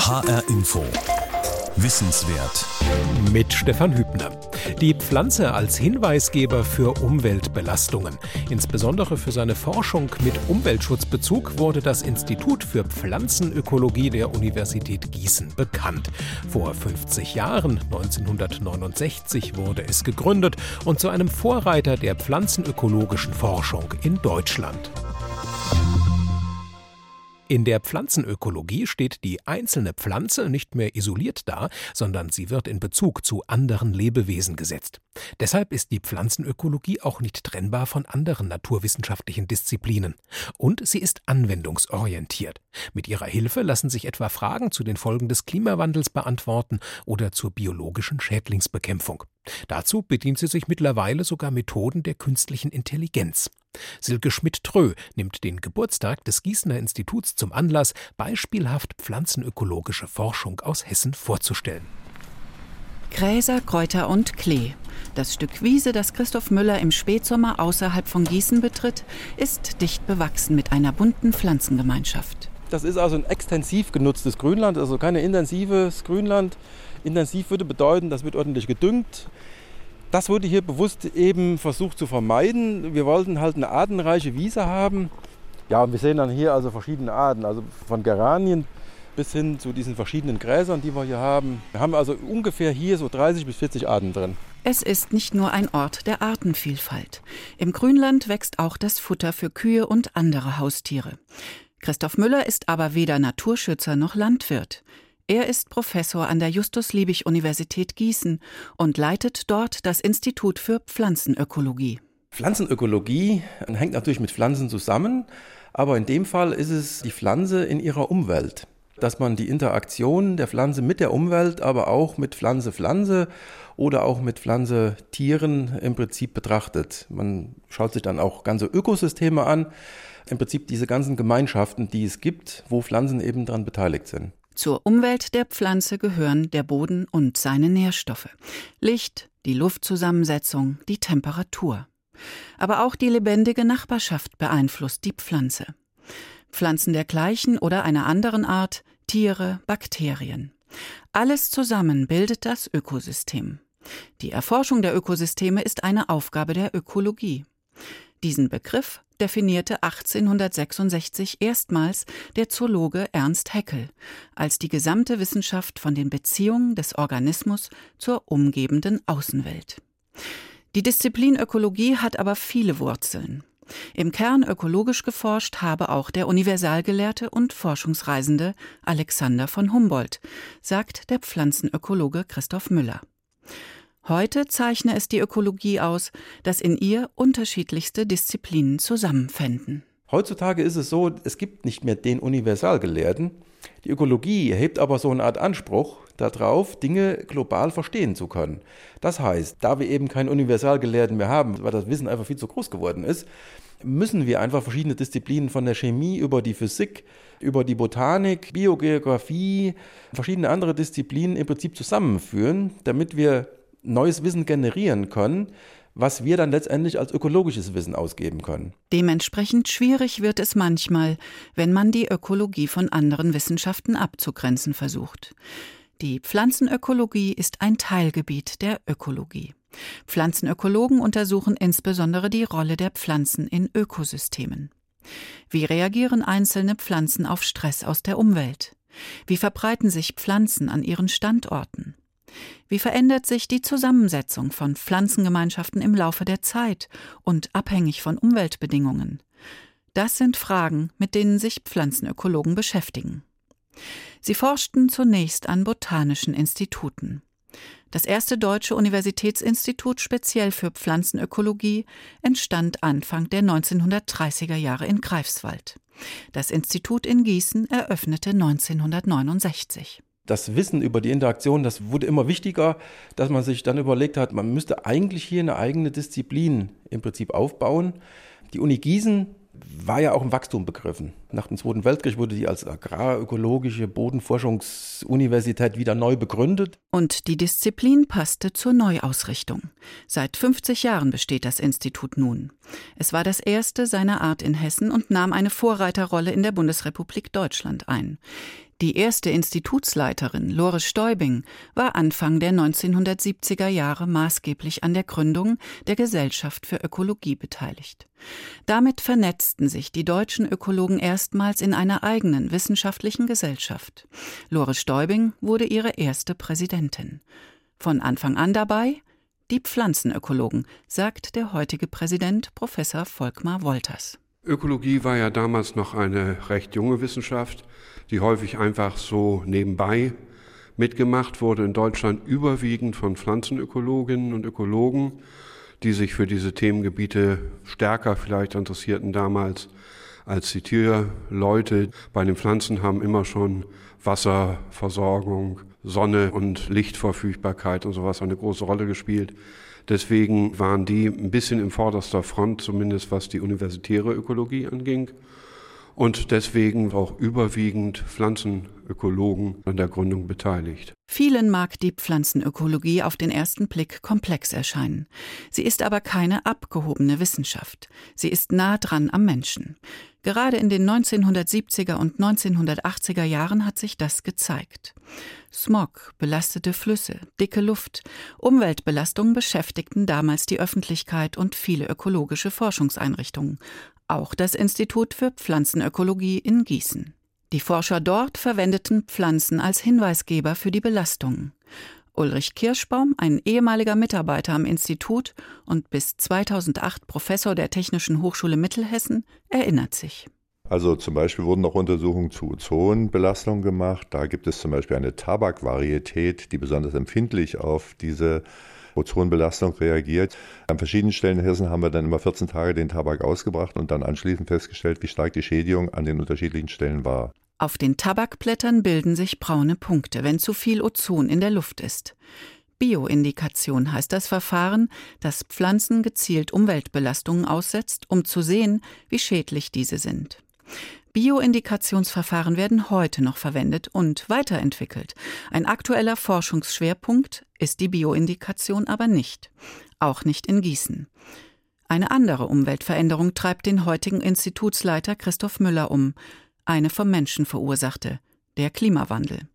HR Info. Wissenswert. Mit Stefan Hübner. Die Pflanze als Hinweisgeber für Umweltbelastungen. Insbesondere für seine Forschung mit Umweltschutzbezug wurde das Institut für Pflanzenökologie der Universität Gießen bekannt. Vor 50 Jahren, 1969, wurde es gegründet und zu einem Vorreiter der pflanzenökologischen Forschung in Deutschland. In der Pflanzenökologie steht die einzelne Pflanze nicht mehr isoliert da, sondern sie wird in Bezug zu anderen Lebewesen gesetzt. Deshalb ist die Pflanzenökologie auch nicht trennbar von anderen naturwissenschaftlichen Disziplinen. Und sie ist anwendungsorientiert. Mit ihrer Hilfe lassen sich etwa Fragen zu den Folgen des Klimawandels beantworten oder zur biologischen Schädlingsbekämpfung. Dazu bedient sie sich mittlerweile sogar Methoden der künstlichen Intelligenz. Silke Schmidt-Trö nimmt den Geburtstag des Gießener Instituts zum Anlass, beispielhaft pflanzenökologische Forschung aus Hessen vorzustellen. Gräser, Kräuter und Klee. Das Stück Wiese, das Christoph Müller im Spätsommer außerhalb von Gießen betritt, ist dicht bewachsen mit einer bunten Pflanzengemeinschaft. Das ist also ein extensiv genutztes Grünland, also kein intensives Grünland. Intensiv würde bedeuten, das wird ordentlich gedüngt. Das wurde hier bewusst eben versucht zu vermeiden. Wir wollten halt eine artenreiche Wiese haben. Ja, und wir sehen dann hier also verschiedene Arten, also von Geranien bis hin zu diesen verschiedenen Gräsern, die wir hier haben. Wir haben also ungefähr hier so 30 bis 40 Arten drin. Es ist nicht nur ein Ort der Artenvielfalt. Im Grünland wächst auch das Futter für Kühe und andere Haustiere. Christoph Müller ist aber weder Naturschützer noch Landwirt. Er ist Professor an der Justus-Liebig-Universität Gießen und leitet dort das Institut für Pflanzenökologie. Pflanzenökologie hängt natürlich mit Pflanzen zusammen, aber in dem Fall ist es die Pflanze in ihrer Umwelt. Dass man die Interaktion der Pflanze mit der Umwelt, aber auch mit Pflanze-Pflanze oder auch mit Pflanze-Tieren im Prinzip betrachtet. Man schaut sich dann auch ganze Ökosysteme an, im Prinzip diese ganzen Gemeinschaften, die es gibt, wo Pflanzen eben daran beteiligt sind. Zur Umwelt der Pflanze gehören der Boden und seine Nährstoffe, Licht, die Luftzusammensetzung, die Temperatur. Aber auch die lebendige Nachbarschaft beeinflusst die Pflanze. Pflanzen der gleichen oder einer anderen Art, Tiere, Bakterien. Alles zusammen bildet das Ökosystem. Die Erforschung der Ökosysteme ist eine Aufgabe der Ökologie. Diesen Begriff definierte 1866 erstmals der Zoologe Ernst Haeckel als die gesamte Wissenschaft von den Beziehungen des Organismus zur umgebenden Außenwelt. Die Disziplin Ökologie hat aber viele Wurzeln. Im Kern ökologisch geforscht habe auch der Universalgelehrte und Forschungsreisende Alexander von Humboldt, sagt der Pflanzenökologe Christoph Müller. Heute zeichne es die Ökologie aus, dass in ihr unterschiedlichste Disziplinen zusammenfänden. Heutzutage ist es so, es gibt nicht mehr den Universalgelehrten. Die Ökologie erhebt aber so eine Art Anspruch darauf, Dinge global verstehen zu können. Das heißt, da wir eben keinen Universalgelehrten mehr haben, weil das Wissen einfach viel zu groß geworden ist, müssen wir einfach verschiedene Disziplinen von der Chemie über die Physik, über die Botanik, Biogeographie, verschiedene andere Disziplinen im Prinzip zusammenführen, damit wir neues Wissen generieren können, was wir dann letztendlich als ökologisches Wissen ausgeben können. Dementsprechend schwierig wird es manchmal, wenn man die Ökologie von anderen Wissenschaften abzugrenzen versucht. Die Pflanzenökologie ist ein Teilgebiet der Ökologie. Pflanzenökologen untersuchen insbesondere die Rolle der Pflanzen in Ökosystemen. Wie reagieren einzelne Pflanzen auf Stress aus der Umwelt? Wie verbreiten sich Pflanzen an ihren Standorten? Wie verändert sich die Zusammensetzung von Pflanzengemeinschaften im Laufe der Zeit und abhängig von Umweltbedingungen? Das sind Fragen, mit denen sich Pflanzenökologen beschäftigen. Sie forschten zunächst an botanischen Instituten. Das erste deutsche Universitätsinstitut speziell für Pflanzenökologie entstand Anfang der 1930er Jahre in Greifswald. Das Institut in Gießen eröffnete 1969 das Wissen über die Interaktion, das wurde immer wichtiger, dass man sich dann überlegt hat, man müsste eigentlich hier eine eigene Disziplin im Prinzip aufbauen. Die Uni Gießen war ja auch im Wachstum begriffen. Nach dem Zweiten Weltkrieg wurde die als agrarökologische Bodenforschungsuniversität wieder neu begründet. Und die Disziplin passte zur Neuausrichtung. Seit 50 Jahren besteht das Institut nun. Es war das erste seiner Art in Hessen und nahm eine Vorreiterrolle in der Bundesrepublik Deutschland ein. Die erste Institutsleiterin, Lore Stäubing, war Anfang der 1970er Jahre maßgeblich an der Gründung der Gesellschaft für Ökologie beteiligt. Damit vernetzten sich die deutschen Ökologen erstmals in einer eigenen wissenschaftlichen Gesellschaft. Lore Stäubing wurde ihre erste Präsidentin. Von Anfang an dabei die Pflanzenökologen, sagt der heutige Präsident Professor Volkmar Wolters. Ökologie war ja damals noch eine recht junge Wissenschaft die häufig einfach so nebenbei mitgemacht wurde in Deutschland überwiegend von Pflanzenökologinnen und Ökologen, die sich für diese Themengebiete stärker vielleicht interessierten damals als die Tierleute. Bei den Pflanzen haben immer schon Wasserversorgung, Sonne und Lichtverfügbarkeit und sowas eine große Rolle gespielt. Deswegen waren die ein bisschen im vorderster Front, zumindest was die universitäre Ökologie anging und deswegen auch überwiegend Pflanzenökologen an der Gründung beteiligt. Vielen mag die Pflanzenökologie auf den ersten Blick komplex erscheinen. Sie ist aber keine abgehobene Wissenschaft. Sie ist nah dran am Menschen. Gerade in den 1970er und 1980er Jahren hat sich das gezeigt. Smog, belastete Flüsse, dicke Luft, Umweltbelastung beschäftigten damals die Öffentlichkeit und viele ökologische Forschungseinrichtungen, auch das Institut für Pflanzenökologie in Gießen. Die Forscher dort verwendeten Pflanzen als Hinweisgeber für die Belastung. Ulrich Kirschbaum, ein ehemaliger Mitarbeiter am Institut und bis 2008 Professor der Technischen Hochschule Mittelhessen, erinnert sich. Also zum Beispiel wurden noch Untersuchungen zu Ozonbelastung gemacht. Da gibt es zum Beispiel eine Tabakvarietät, die besonders empfindlich auf diese Ozonbelastung reagiert. An verschiedenen Stellen in Hessen haben wir dann immer 14 Tage den Tabak ausgebracht und dann anschließend festgestellt, wie stark die Schädigung an den unterschiedlichen Stellen war. Auf den Tabakblättern bilden sich braune Punkte, wenn zu viel Ozon in der Luft ist. Bioindikation heißt das Verfahren, das Pflanzen gezielt Umweltbelastungen aussetzt, um zu sehen, wie schädlich diese sind. Bioindikationsverfahren werden heute noch verwendet und weiterentwickelt. Ein aktueller Forschungsschwerpunkt ist die Bioindikation aber nicht, auch nicht in Gießen. Eine andere Umweltveränderung treibt den heutigen Institutsleiter Christoph Müller um, eine vom Menschen verursachte, der Klimawandel.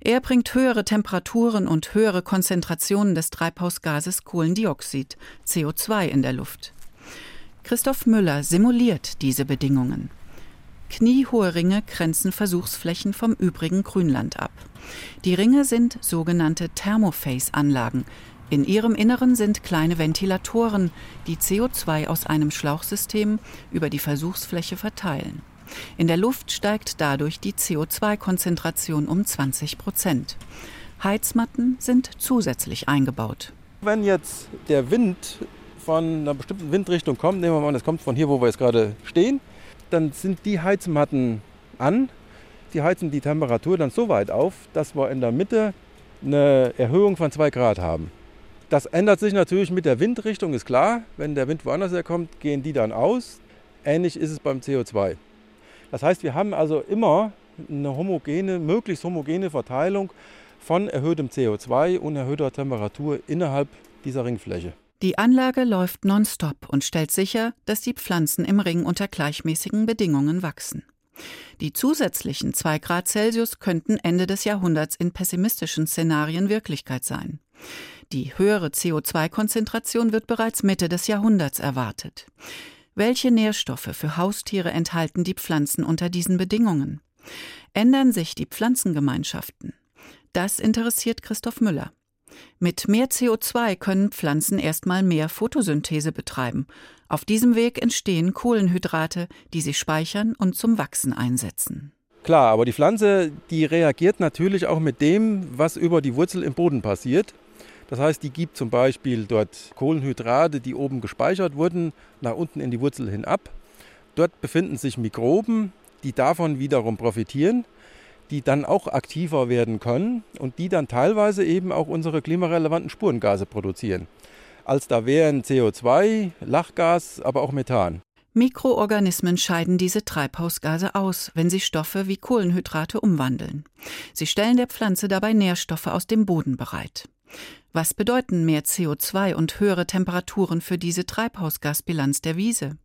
Er bringt höhere Temperaturen und höhere Konzentrationen des Treibhausgases Kohlendioxid, CO2 in der Luft. Christoph Müller simuliert diese Bedingungen. Kniehohe Ringe grenzen Versuchsflächen vom übrigen Grünland ab. Die Ringe sind sogenannte Thermophase-Anlagen. In ihrem Inneren sind kleine Ventilatoren, die CO2 aus einem Schlauchsystem über die Versuchsfläche verteilen. In der Luft steigt dadurch die CO2-Konzentration um 20 Prozent. Heizmatten sind zusätzlich eingebaut. Wenn jetzt der Wind von einer bestimmten Windrichtung kommt, nehmen wir mal an, das kommt von hier, wo wir jetzt gerade stehen, dann sind die Heizmatten an. Die heizen die Temperatur dann so weit auf, dass wir in der Mitte eine Erhöhung von 2 Grad haben. Das ändert sich natürlich mit der Windrichtung, ist klar. Wenn der Wind woanders herkommt, gehen die dann aus. Ähnlich ist es beim CO2. Das heißt, wir haben also immer eine homogene, möglichst homogene Verteilung von erhöhtem CO2 und erhöhter Temperatur innerhalb dieser Ringfläche. Die Anlage läuft nonstop und stellt sicher, dass die Pflanzen im Ring unter gleichmäßigen Bedingungen wachsen. Die zusätzlichen 2 Grad Celsius könnten Ende des Jahrhunderts in pessimistischen Szenarien Wirklichkeit sein. Die höhere CO2-Konzentration wird bereits Mitte des Jahrhunderts erwartet. Welche Nährstoffe für Haustiere enthalten die Pflanzen unter diesen Bedingungen? Ändern sich die Pflanzengemeinschaften? Das interessiert Christoph Müller. Mit mehr CO2 können Pflanzen erstmal mehr Photosynthese betreiben. Auf diesem Weg entstehen Kohlenhydrate, die sie speichern und zum Wachsen einsetzen. Klar, aber die Pflanze, die reagiert natürlich auch mit dem, was über die Wurzel im Boden passiert. Das heißt, die gibt zum Beispiel dort Kohlenhydrate, die oben gespeichert wurden, nach unten in die Wurzel hin ab. Dort befinden sich Mikroben, die davon wiederum profitieren die dann auch aktiver werden können und die dann teilweise eben auch unsere klimarelevanten Spurengase produzieren. Als da wären CO2, Lachgas, aber auch Methan. Mikroorganismen scheiden diese Treibhausgase aus, wenn sie Stoffe wie Kohlenhydrate umwandeln. Sie stellen der Pflanze dabei Nährstoffe aus dem Boden bereit. Was bedeuten mehr CO2 und höhere Temperaturen für diese Treibhausgasbilanz der Wiese?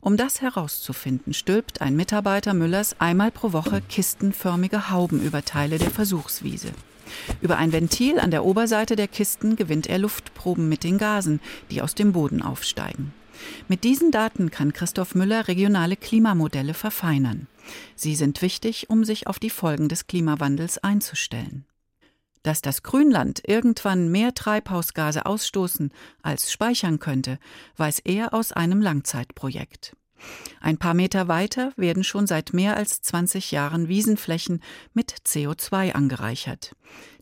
Um das herauszufinden, stülpt ein Mitarbeiter Müllers einmal pro Woche kistenförmige Hauben über Teile der Versuchswiese. Über ein Ventil an der Oberseite der Kisten gewinnt er Luftproben mit den Gasen, die aus dem Boden aufsteigen. Mit diesen Daten kann Christoph Müller regionale Klimamodelle verfeinern. Sie sind wichtig, um sich auf die Folgen des Klimawandels einzustellen. Dass das Grünland irgendwann mehr Treibhausgase ausstoßen als speichern könnte, weiß er aus einem Langzeitprojekt. Ein paar Meter weiter werden schon seit mehr als 20 Jahren Wiesenflächen mit CO2 angereichert.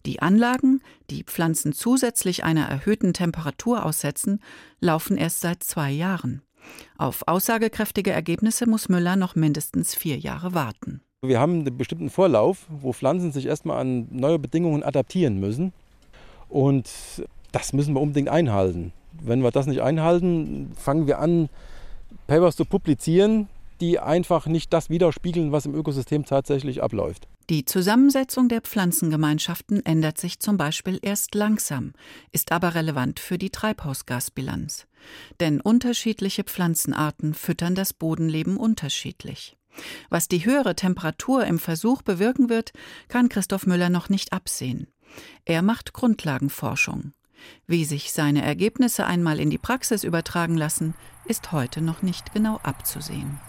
Die Anlagen, die Pflanzen zusätzlich einer erhöhten Temperatur aussetzen, laufen erst seit zwei Jahren. Auf aussagekräftige Ergebnisse muss Müller noch mindestens vier Jahre warten. Wir haben einen bestimmten Vorlauf, wo Pflanzen sich erstmal an neue Bedingungen adaptieren müssen. Und das müssen wir unbedingt einhalten. Wenn wir das nicht einhalten, fangen wir an, Papers zu publizieren, die einfach nicht das widerspiegeln, was im Ökosystem tatsächlich abläuft. Die Zusammensetzung der Pflanzengemeinschaften ändert sich zum Beispiel erst langsam, ist aber relevant für die Treibhausgasbilanz. Denn unterschiedliche Pflanzenarten füttern das Bodenleben unterschiedlich. Was die höhere Temperatur im Versuch bewirken wird, kann Christoph Müller noch nicht absehen. Er macht Grundlagenforschung. Wie sich seine Ergebnisse einmal in die Praxis übertragen lassen, ist heute noch nicht genau abzusehen.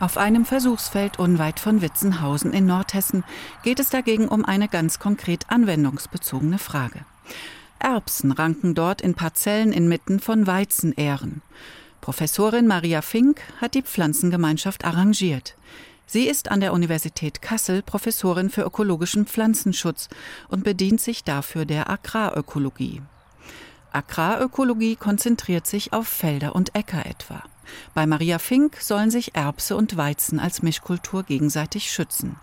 Auf einem Versuchsfeld unweit von Witzenhausen in Nordhessen geht es dagegen um eine ganz konkret anwendungsbezogene Frage. Erbsen ranken dort in Parzellen inmitten von Weizenähren. Professorin Maria Fink hat die Pflanzengemeinschaft arrangiert. Sie ist an der Universität Kassel Professorin für ökologischen Pflanzenschutz und bedient sich dafür der Agrarökologie. Agrarökologie konzentriert sich auf Felder und Äcker etwa. Bei Maria Fink sollen sich Erbse und Weizen als Mischkultur gegenseitig schützen.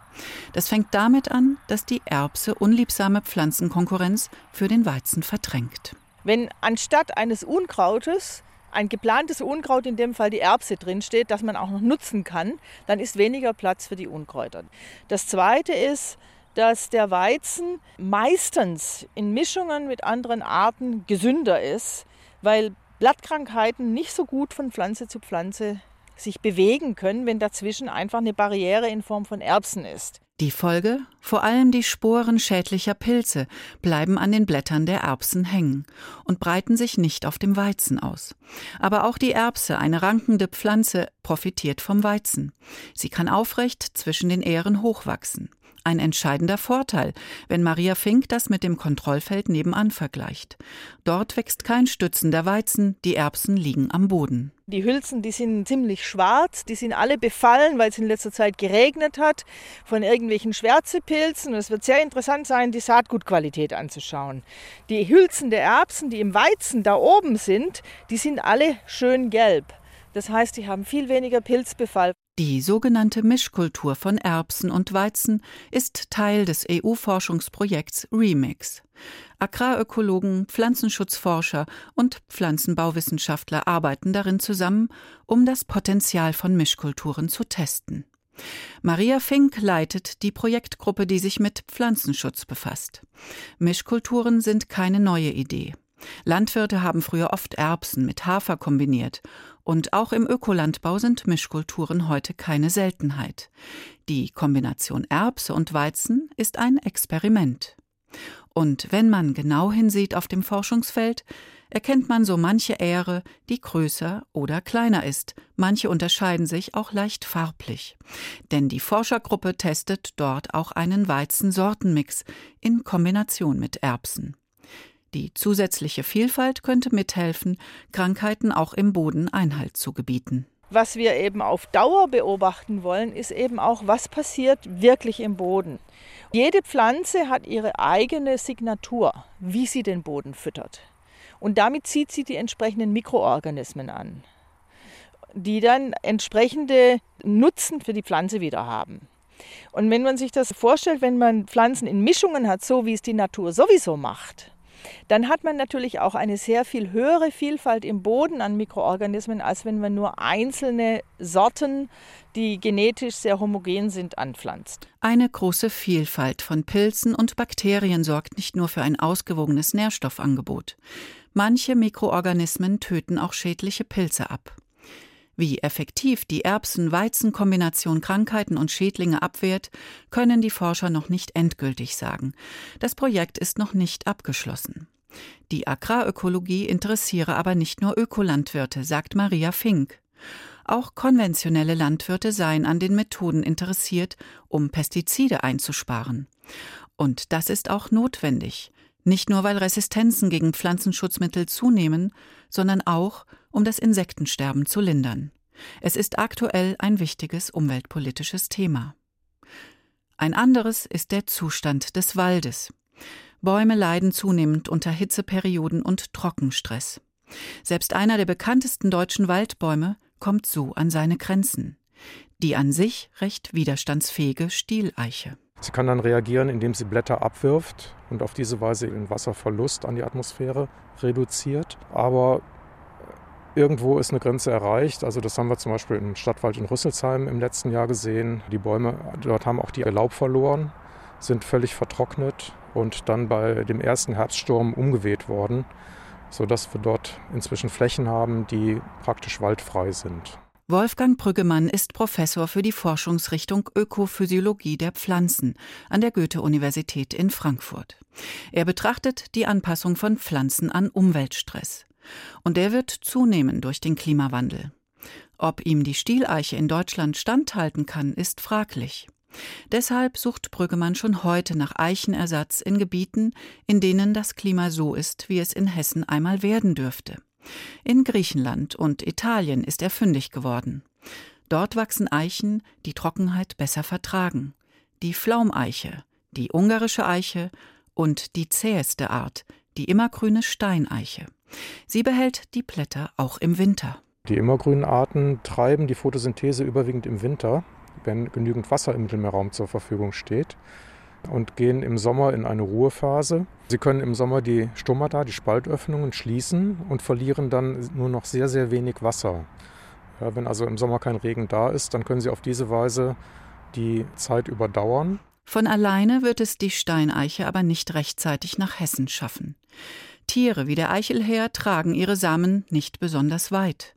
Das fängt damit an, dass die Erbse unliebsame Pflanzenkonkurrenz für den Weizen verdrängt. Wenn anstatt eines Unkrautes ein geplantes Unkraut, in dem Fall die Erbse drinsteht, das man auch noch nutzen kann, dann ist weniger Platz für die Unkräuter. Das Zweite ist, dass der Weizen meistens in Mischungen mit anderen Arten gesünder ist, weil Blattkrankheiten nicht so gut von Pflanze zu Pflanze sich bewegen können, wenn dazwischen einfach eine Barriere in Form von Erbsen ist. Die Folge? Vor allem die Sporen schädlicher Pilze bleiben an den Blättern der Erbsen hängen und breiten sich nicht auf dem Weizen aus. Aber auch die Erbse, eine rankende Pflanze, profitiert vom Weizen. Sie kann aufrecht zwischen den Ähren hochwachsen. Ein entscheidender Vorteil, wenn Maria Fink das mit dem Kontrollfeld nebenan vergleicht. Dort wächst kein stützender Weizen, die Erbsen liegen am Boden. Die Hülsen, die sind ziemlich schwarz, die sind alle befallen, weil es in letzter Zeit geregnet hat, von irgendwelchen Schwärzepilzen. Und es wird sehr interessant sein, die Saatgutqualität anzuschauen. Die Hülsen der Erbsen, die im Weizen da oben sind, die sind alle schön gelb. Das heißt, die haben viel weniger Pilzbefall. Die sogenannte Mischkultur von Erbsen und Weizen ist Teil des EU-Forschungsprojekts REMIX. Agrarökologen, Pflanzenschutzforscher und Pflanzenbauwissenschaftler arbeiten darin zusammen, um das Potenzial von Mischkulturen zu testen. Maria Fink leitet die Projektgruppe, die sich mit Pflanzenschutz befasst. Mischkulturen sind keine neue Idee. Landwirte haben früher oft Erbsen mit Hafer kombiniert und auch im Ökolandbau sind Mischkulturen heute keine Seltenheit. Die Kombination Erbse und Weizen ist ein Experiment. Und wenn man genau hinsieht auf dem Forschungsfeld, erkennt man so manche Ähre, die größer oder kleiner ist. Manche unterscheiden sich auch leicht farblich. Denn die Forschergruppe testet dort auch einen Weizensortenmix in Kombination mit Erbsen. Die zusätzliche Vielfalt könnte mithelfen, Krankheiten auch im Boden Einhalt zu gebieten. Was wir eben auf Dauer beobachten wollen, ist eben auch, was passiert wirklich im Boden. Jede Pflanze hat ihre eigene Signatur, wie sie den Boden füttert. Und damit zieht sie die entsprechenden Mikroorganismen an, die dann entsprechende Nutzen für die Pflanze wieder haben. Und wenn man sich das vorstellt, wenn man Pflanzen in Mischungen hat, so wie es die Natur sowieso macht, dann hat man natürlich auch eine sehr viel höhere Vielfalt im Boden an Mikroorganismen, als wenn man nur einzelne Sorten, die genetisch sehr homogen sind, anpflanzt. Eine große Vielfalt von Pilzen und Bakterien sorgt nicht nur für ein ausgewogenes Nährstoffangebot. Manche Mikroorganismen töten auch schädliche Pilze ab. Wie effektiv die Erbsen-Weizen-Kombination Krankheiten und Schädlinge abwehrt, können die Forscher noch nicht endgültig sagen. Das Projekt ist noch nicht abgeschlossen. Die Agrarökologie interessiere aber nicht nur Ökolandwirte, sagt Maria Fink. Auch konventionelle Landwirte seien an den Methoden interessiert, um Pestizide einzusparen. Und das ist auch notwendig. Nicht nur, weil Resistenzen gegen Pflanzenschutzmittel zunehmen, sondern auch, um das Insektensterben zu lindern. Es ist aktuell ein wichtiges umweltpolitisches Thema. Ein anderes ist der Zustand des Waldes. Bäume leiden zunehmend unter Hitzeperioden und Trockenstress. Selbst einer der bekanntesten deutschen Waldbäume kommt so an seine Grenzen. Die an sich recht widerstandsfähige Stieleiche. Sie kann dann reagieren, indem sie Blätter abwirft und auf diese Weise den Wasserverlust an die Atmosphäre reduziert. Aber irgendwo ist eine Grenze erreicht. Also das haben wir zum Beispiel im Stadtwald in Rüsselsheim im letzten Jahr gesehen. Die Bäume dort haben auch die Laub verloren, sind völlig vertrocknet und dann bei dem ersten Herbststurm umgeweht worden, sodass wir dort inzwischen Flächen haben, die praktisch waldfrei sind. Wolfgang Brüggemann ist Professor für die Forschungsrichtung Ökophysiologie der Pflanzen an der Goethe-Universität in Frankfurt. Er betrachtet die Anpassung von Pflanzen an Umweltstress. Und der wird zunehmen durch den Klimawandel. Ob ihm die Stieleiche in Deutschland standhalten kann, ist fraglich. Deshalb sucht Brüggemann schon heute nach Eichenersatz in Gebieten, in denen das Klima so ist, wie es in Hessen einmal werden dürfte. In Griechenland und Italien ist er fündig geworden. Dort wachsen Eichen, die Trockenheit besser vertragen. Die Pflaumeiche, die ungarische Eiche und die zäheste Art, die immergrüne Steineiche. Sie behält die Blätter auch im Winter. Die immergrünen Arten treiben die Photosynthese überwiegend im Winter, wenn genügend Wasser im Mittelmeerraum zur Verfügung steht und gehen im Sommer in eine Ruhephase. Sie können im Sommer die Stomata, die Spaltöffnungen schließen und verlieren dann nur noch sehr, sehr wenig Wasser. Ja, wenn also im Sommer kein Regen da ist, dann können sie auf diese Weise die Zeit überdauern. Von alleine wird es die Steineiche aber nicht rechtzeitig nach Hessen schaffen. Tiere wie der Eichelhäher tragen ihre Samen nicht besonders weit.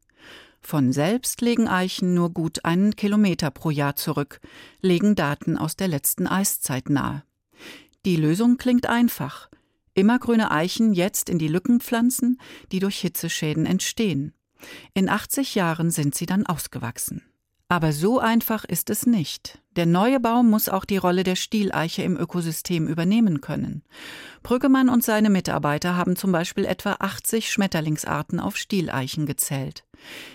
Von selbst legen Eichen nur gut einen Kilometer pro Jahr zurück, legen Daten aus der letzten Eiszeit nahe. Die Lösung klingt einfach. Immergrüne Eichen jetzt in die Lücken pflanzen, die durch Hitzeschäden entstehen. In 80 Jahren sind sie dann ausgewachsen. Aber so einfach ist es nicht. Der neue Baum muss auch die Rolle der Stieleiche im Ökosystem übernehmen können. Brüggemann und seine Mitarbeiter haben zum Beispiel etwa 80 Schmetterlingsarten auf Stieleichen gezählt.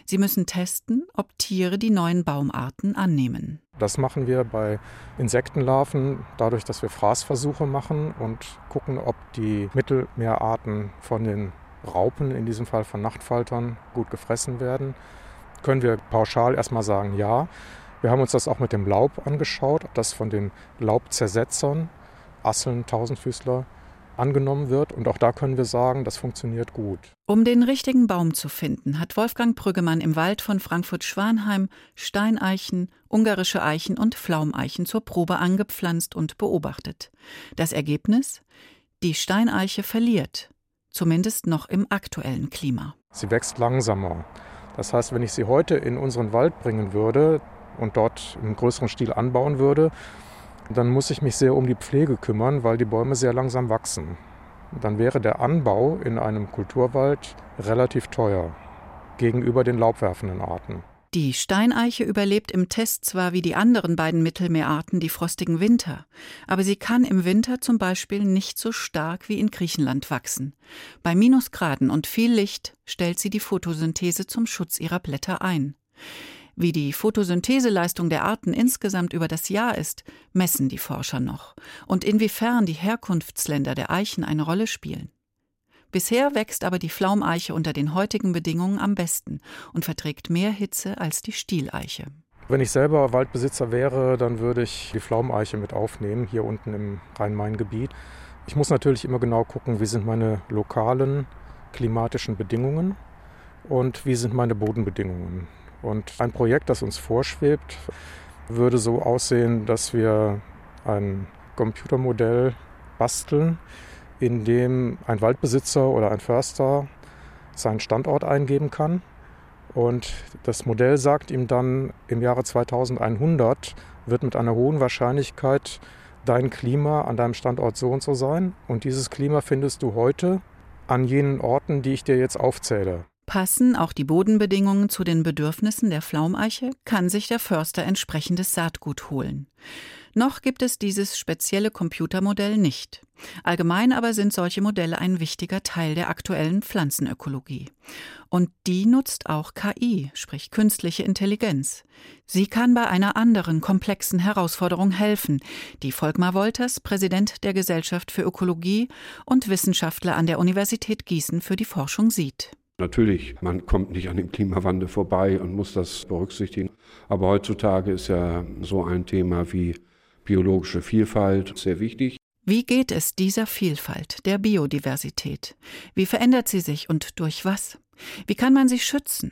Sie müssen testen, ob Tiere die neuen Baumarten annehmen. Das machen wir bei Insektenlarven, dadurch, dass wir Fraßversuche machen und gucken, ob die Mittelmeerarten von den Raupen, in diesem Fall von Nachtfaltern, gut gefressen werden. Können wir pauschal erstmal sagen, ja. Wir haben uns das auch mit dem Laub angeschaut, das von den Laubzersetzern, Asseln, Tausendfüßler, angenommen wird. Und auch da können wir sagen, das funktioniert gut. Um den richtigen Baum zu finden, hat Wolfgang Brüggemann im Wald von Frankfurt-Schwanheim Steineichen, ungarische Eichen und Pflaumeichen zur Probe angepflanzt und beobachtet. Das Ergebnis? Die Steineiche verliert, zumindest noch im aktuellen Klima. Sie wächst langsamer. Das heißt, wenn ich sie heute in unseren Wald bringen würde und dort im größeren Stil anbauen würde, dann muss ich mich sehr um die Pflege kümmern, weil die Bäume sehr langsam wachsen. Dann wäre der Anbau in einem Kulturwald relativ teuer gegenüber den laubwerfenden Arten. Die Steineiche überlebt im Test zwar wie die anderen beiden Mittelmeerarten die frostigen Winter, aber sie kann im Winter zum Beispiel nicht so stark wie in Griechenland wachsen. Bei Minusgraden und viel Licht stellt sie die Photosynthese zum Schutz ihrer Blätter ein. Wie die Photosyntheseleistung der Arten insgesamt über das Jahr ist, messen die Forscher noch, und inwiefern die Herkunftsländer der Eichen eine Rolle spielen. Bisher wächst aber die Pflaumeiche unter den heutigen Bedingungen am besten und verträgt mehr Hitze als die Stieleiche. Wenn ich selber Waldbesitzer wäre, dann würde ich die Pflaumeiche mit aufnehmen, hier unten im Rhein-Main-Gebiet. Ich muss natürlich immer genau gucken, wie sind meine lokalen klimatischen Bedingungen und wie sind meine Bodenbedingungen. Und ein Projekt, das uns vorschwebt, würde so aussehen, dass wir ein Computermodell basteln, in dem ein Waldbesitzer oder ein Förster seinen Standort eingeben kann. Und das Modell sagt ihm dann, im Jahre 2100 wird mit einer hohen Wahrscheinlichkeit dein Klima an deinem Standort so und so sein. Und dieses Klima findest du heute an jenen Orten, die ich dir jetzt aufzähle. Passen auch die Bodenbedingungen zu den Bedürfnissen der Pflaumeiche, kann sich der Förster entsprechendes Saatgut holen. Noch gibt es dieses spezielle Computermodell nicht. Allgemein aber sind solche Modelle ein wichtiger Teil der aktuellen Pflanzenökologie. Und die nutzt auch KI, sprich künstliche Intelligenz. Sie kann bei einer anderen komplexen Herausforderung helfen, die Volkmar Wolters, Präsident der Gesellschaft für Ökologie und Wissenschaftler an der Universität Gießen für die Forschung sieht. Natürlich, man kommt nicht an dem Klimawandel vorbei und muss das berücksichtigen. Aber heutzutage ist ja so ein Thema wie biologische Vielfalt sehr wichtig. Wie geht es dieser Vielfalt, der Biodiversität? Wie verändert sie sich und durch was? Wie kann man sie schützen?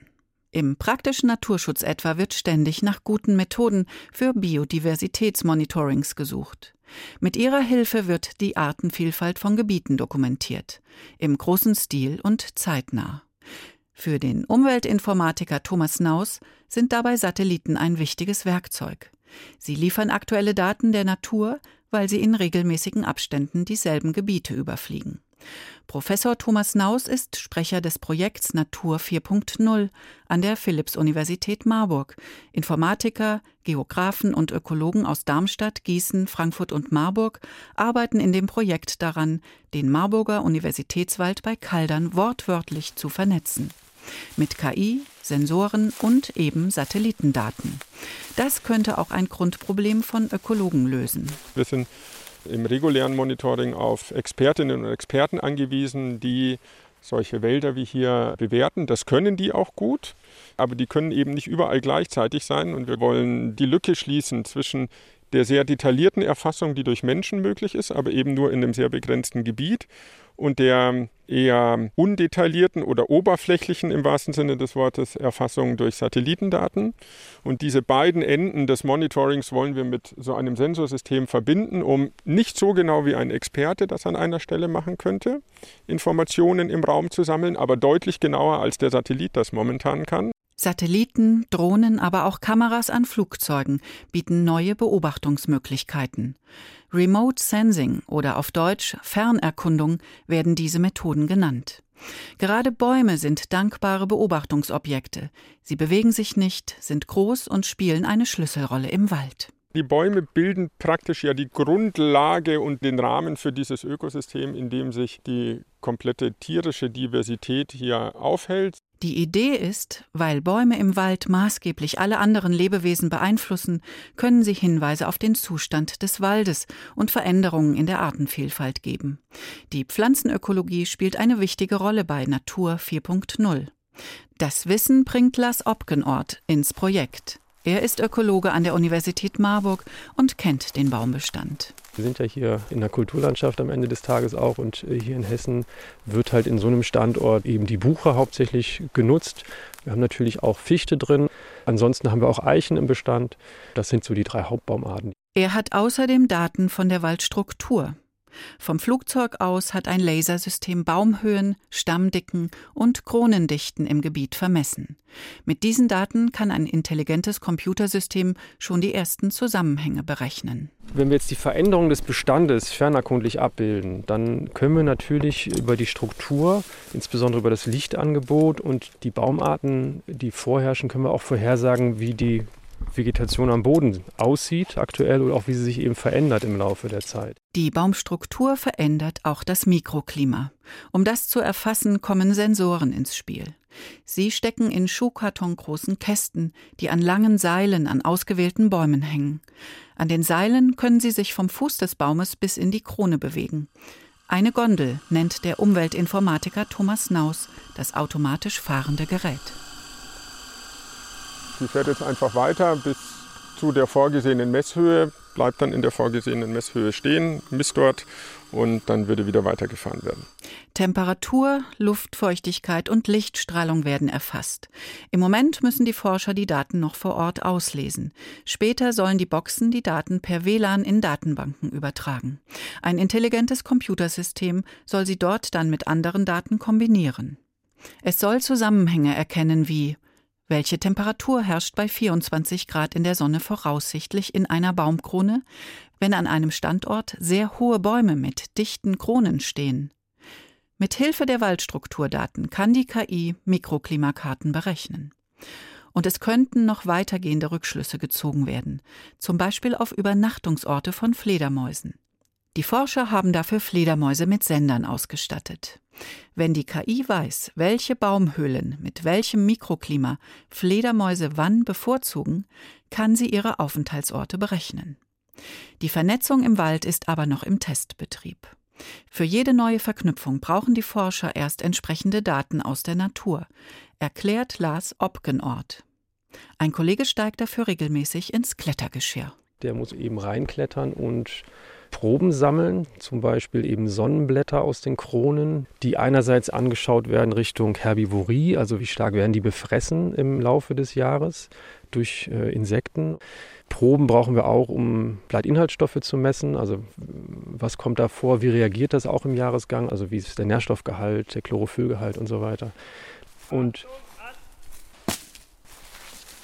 Im praktischen Naturschutz etwa wird ständig nach guten Methoden für Biodiversitätsmonitorings gesucht. Mit ihrer Hilfe wird die Artenvielfalt von Gebieten dokumentiert, im großen Stil und zeitnah. Für den Umweltinformatiker Thomas Naus sind dabei Satelliten ein wichtiges Werkzeug. Sie liefern aktuelle Daten der Natur, weil sie in regelmäßigen Abständen dieselben Gebiete überfliegen. Professor Thomas Naus ist Sprecher des Projekts Natur 4.0 an der Philipps-Universität Marburg. Informatiker, Geographen und Ökologen aus Darmstadt, Gießen, Frankfurt und Marburg arbeiten in dem Projekt daran, den Marburger Universitätswald bei Kaldern wortwörtlich zu vernetzen mit KI, Sensoren und eben Satellitendaten. Das könnte auch ein Grundproblem von Ökologen lösen. Wir sind im regulären Monitoring auf Expertinnen und Experten angewiesen, die solche Wälder wie hier bewerten. Das können die auch gut, aber die können eben nicht überall gleichzeitig sein. Und wir wollen die Lücke schließen zwischen der sehr detaillierten Erfassung, die durch Menschen möglich ist, aber eben nur in einem sehr begrenzten Gebiet und der eher undetaillierten oder oberflächlichen im wahrsten Sinne des Wortes Erfassung durch Satellitendaten. Und diese beiden Enden des Monitorings wollen wir mit so einem Sensorsystem verbinden, um nicht so genau wie ein Experte das an einer Stelle machen könnte, Informationen im Raum zu sammeln, aber deutlich genauer als der Satellit das momentan kann. Satelliten, Drohnen, aber auch Kameras an Flugzeugen bieten neue Beobachtungsmöglichkeiten. Remote Sensing oder auf Deutsch Fernerkundung werden diese Methoden genannt. Gerade Bäume sind dankbare Beobachtungsobjekte. Sie bewegen sich nicht, sind groß und spielen eine Schlüsselrolle im Wald. Die Bäume bilden praktisch ja die Grundlage und den Rahmen für dieses Ökosystem, in dem sich die komplette tierische Diversität hier aufhält. Die Idee ist, weil Bäume im Wald maßgeblich alle anderen Lebewesen beeinflussen, können sie Hinweise auf den Zustand des Waldes und Veränderungen in der Artenvielfalt geben. Die Pflanzenökologie spielt eine wichtige Rolle bei Natur 4.0. Das Wissen bringt Lars Opgenort ins Projekt. Er ist Ökologe an der Universität Marburg und kennt den Baumbestand. Wir sind ja hier in der Kulturlandschaft am Ende des Tages auch und äh, hier in Hessen wird halt in so einem Standort eben die Buche hauptsächlich genutzt. Wir haben natürlich auch Fichte drin. Ansonsten haben wir auch Eichen im Bestand. Das sind so die drei Hauptbaumarten. Er hat außerdem Daten von der Waldstruktur. Vom Flugzeug aus hat ein Lasersystem Baumhöhen, Stammdicken und Kronendichten im Gebiet vermessen. Mit diesen Daten kann ein intelligentes Computersystem schon die ersten Zusammenhänge berechnen. Wenn wir jetzt die Veränderung des Bestandes fernerkundlich abbilden, dann können wir natürlich über die Struktur, insbesondere über das Lichtangebot und die Baumarten, die vorherrschen, können wir auch vorhersagen, wie die Vegetation am Boden aussieht aktuell oder auch wie sie sich eben verändert im Laufe der Zeit. Die Baumstruktur verändert auch das Mikroklima. Um das zu erfassen, kommen Sensoren ins Spiel. Sie stecken in schuhkartongroßen Kästen, die an langen Seilen an ausgewählten Bäumen hängen. An den Seilen können sie sich vom Fuß des Baumes bis in die Krone bewegen. Eine Gondel nennt der Umweltinformatiker Thomas Naus das automatisch fahrende Gerät. Die fährt jetzt einfach weiter bis zu der vorgesehenen Messhöhe. bleibt dann in der vorgesehenen Messhöhe stehen, misst dort und dann würde wieder weitergefahren werden. Temperatur, Luftfeuchtigkeit und Lichtstrahlung werden erfasst. Im Moment müssen die Forscher die Daten noch vor Ort auslesen. Später sollen die Boxen die Daten per WLAN in Datenbanken übertragen. Ein intelligentes Computersystem soll sie dort dann mit anderen Daten kombinieren. Es soll Zusammenhänge erkennen wie welche Temperatur herrscht bei 24 Grad in der Sonne voraussichtlich in einer Baumkrone, wenn an einem Standort sehr hohe Bäume mit dichten Kronen stehen? Mit Hilfe der Waldstrukturdaten kann die KI Mikroklimakarten berechnen. Und es könnten noch weitergehende Rückschlüsse gezogen werden, zum Beispiel auf Übernachtungsorte von Fledermäusen. Die Forscher haben dafür Fledermäuse mit Sendern ausgestattet. Wenn die KI weiß, welche Baumhöhlen mit welchem Mikroklima Fledermäuse wann bevorzugen, kann sie ihre Aufenthaltsorte berechnen. Die Vernetzung im Wald ist aber noch im Testbetrieb. Für jede neue Verknüpfung brauchen die Forscher erst entsprechende Daten aus der Natur, erklärt Lars Opgenort. Ein Kollege steigt dafür regelmäßig ins Klettergeschirr. Der muss eben reinklettern und Proben sammeln, zum Beispiel eben Sonnenblätter aus den Kronen, die einerseits angeschaut werden Richtung Herbivorie, also wie stark werden die befressen im Laufe des Jahres durch äh, Insekten. Proben brauchen wir auch, um Blattinhaltsstoffe zu messen. Also was kommt da vor, wie reagiert das auch im Jahresgang, also wie ist der Nährstoffgehalt, der Chlorophyllgehalt und so weiter. Und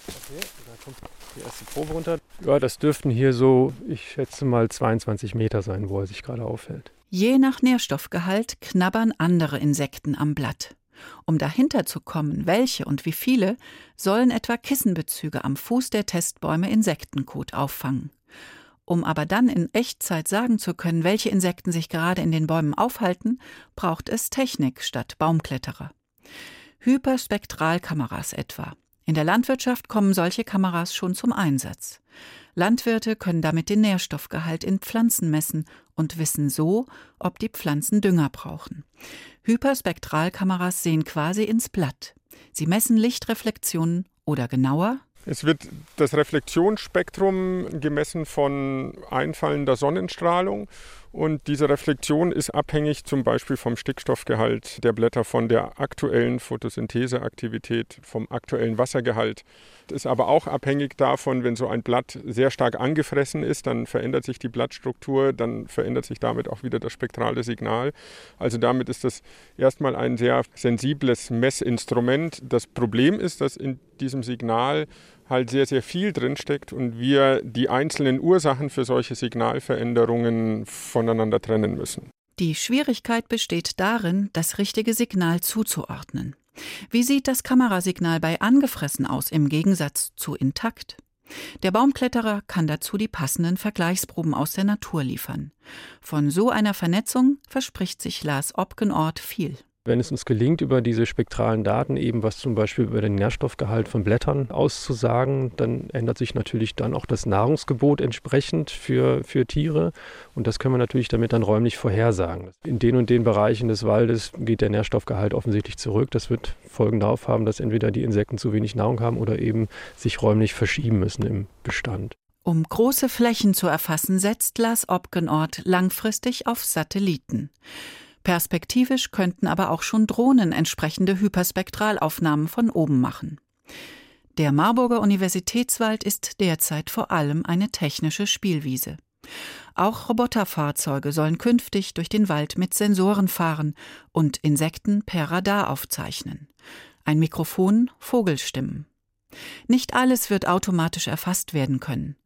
okay, da kommt die erste Probe runter. Ja, das dürften hier so, ich schätze mal 22 Meter sein, wo er sich gerade aufhält. Je nach Nährstoffgehalt knabbern andere Insekten am Blatt. Um dahinter zu kommen, welche und wie viele, sollen etwa Kissenbezüge am Fuß der Testbäume Insektenkot auffangen. Um aber dann in Echtzeit sagen zu können, welche Insekten sich gerade in den Bäumen aufhalten, braucht es Technik statt Baumkletterer. Hyperspektralkameras etwa. In der Landwirtschaft kommen solche Kameras schon zum Einsatz. Landwirte können damit den Nährstoffgehalt in Pflanzen messen und wissen so, ob die Pflanzen Dünger brauchen. Hyperspektralkameras sehen quasi ins Blatt. Sie messen Lichtreflexionen oder genauer es wird das Reflexionsspektrum gemessen von einfallender Sonnenstrahlung und diese Reflexion ist abhängig zum Beispiel vom Stickstoffgehalt der Blätter, von der aktuellen Photosyntheseaktivität, vom aktuellen Wassergehalt. Ist aber auch abhängig davon, wenn so ein Blatt sehr stark angefressen ist, dann verändert sich die Blattstruktur, dann verändert sich damit auch wieder das spektrale Signal. Also damit ist das erstmal ein sehr sensibles Messinstrument. Das Problem ist, dass in diesem Signal halt sehr, sehr viel drinsteckt und wir die einzelnen Ursachen für solche Signalveränderungen voneinander trennen müssen. Die Schwierigkeit besteht darin, das richtige Signal zuzuordnen. Wie sieht das Kamerasignal bei angefressen aus im Gegensatz zu intakt? Der Baumkletterer kann dazu die passenden Vergleichsproben aus der Natur liefern. Von so einer Vernetzung verspricht sich Lars Opgenort viel. Wenn es uns gelingt, über diese spektralen Daten eben was zum Beispiel über den Nährstoffgehalt von Blättern auszusagen, dann ändert sich natürlich dann auch das Nahrungsgebot entsprechend für, für Tiere. Und das können wir natürlich damit dann räumlich vorhersagen. In den und den Bereichen des Waldes geht der Nährstoffgehalt offensichtlich zurück. Das wird Folgen darauf haben, dass entweder die Insekten zu wenig Nahrung haben oder eben sich räumlich verschieben müssen im Bestand. Um große Flächen zu erfassen, setzt Lars Opgenort langfristig auf Satelliten. Perspektivisch könnten aber auch schon Drohnen entsprechende Hyperspektralaufnahmen von oben machen. Der Marburger Universitätswald ist derzeit vor allem eine technische Spielwiese. Auch Roboterfahrzeuge sollen künftig durch den Wald mit Sensoren fahren und Insekten per Radar aufzeichnen. Ein Mikrofon, Vogelstimmen. Nicht alles wird automatisch erfasst werden können.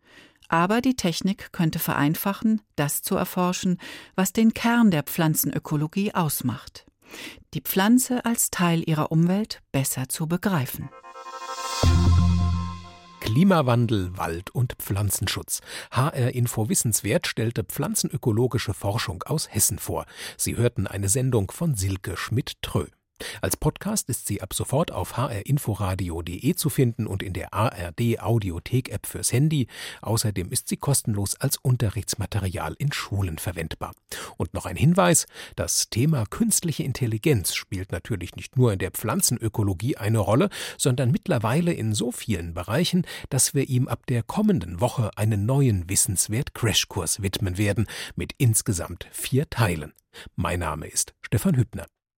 Aber die Technik könnte vereinfachen, das zu erforschen, was den Kern der Pflanzenökologie ausmacht. Die Pflanze als Teil ihrer Umwelt besser zu begreifen. Klimawandel, Wald- und Pflanzenschutz. HR Info Wissenswert stellte pflanzenökologische Forschung aus Hessen vor. Sie hörten eine Sendung von Silke Schmidt-Trö. Als Podcast ist sie ab sofort auf hrinforadio.de zu finden und in der ARD Audiothek App fürs Handy. Außerdem ist sie kostenlos als Unterrichtsmaterial in Schulen verwendbar. Und noch ein Hinweis, das Thema künstliche Intelligenz spielt natürlich nicht nur in der Pflanzenökologie eine Rolle, sondern mittlerweile in so vielen Bereichen, dass wir ihm ab der kommenden Woche einen neuen Wissenswert Crashkurs widmen werden mit insgesamt vier Teilen. Mein Name ist Stefan Hübner.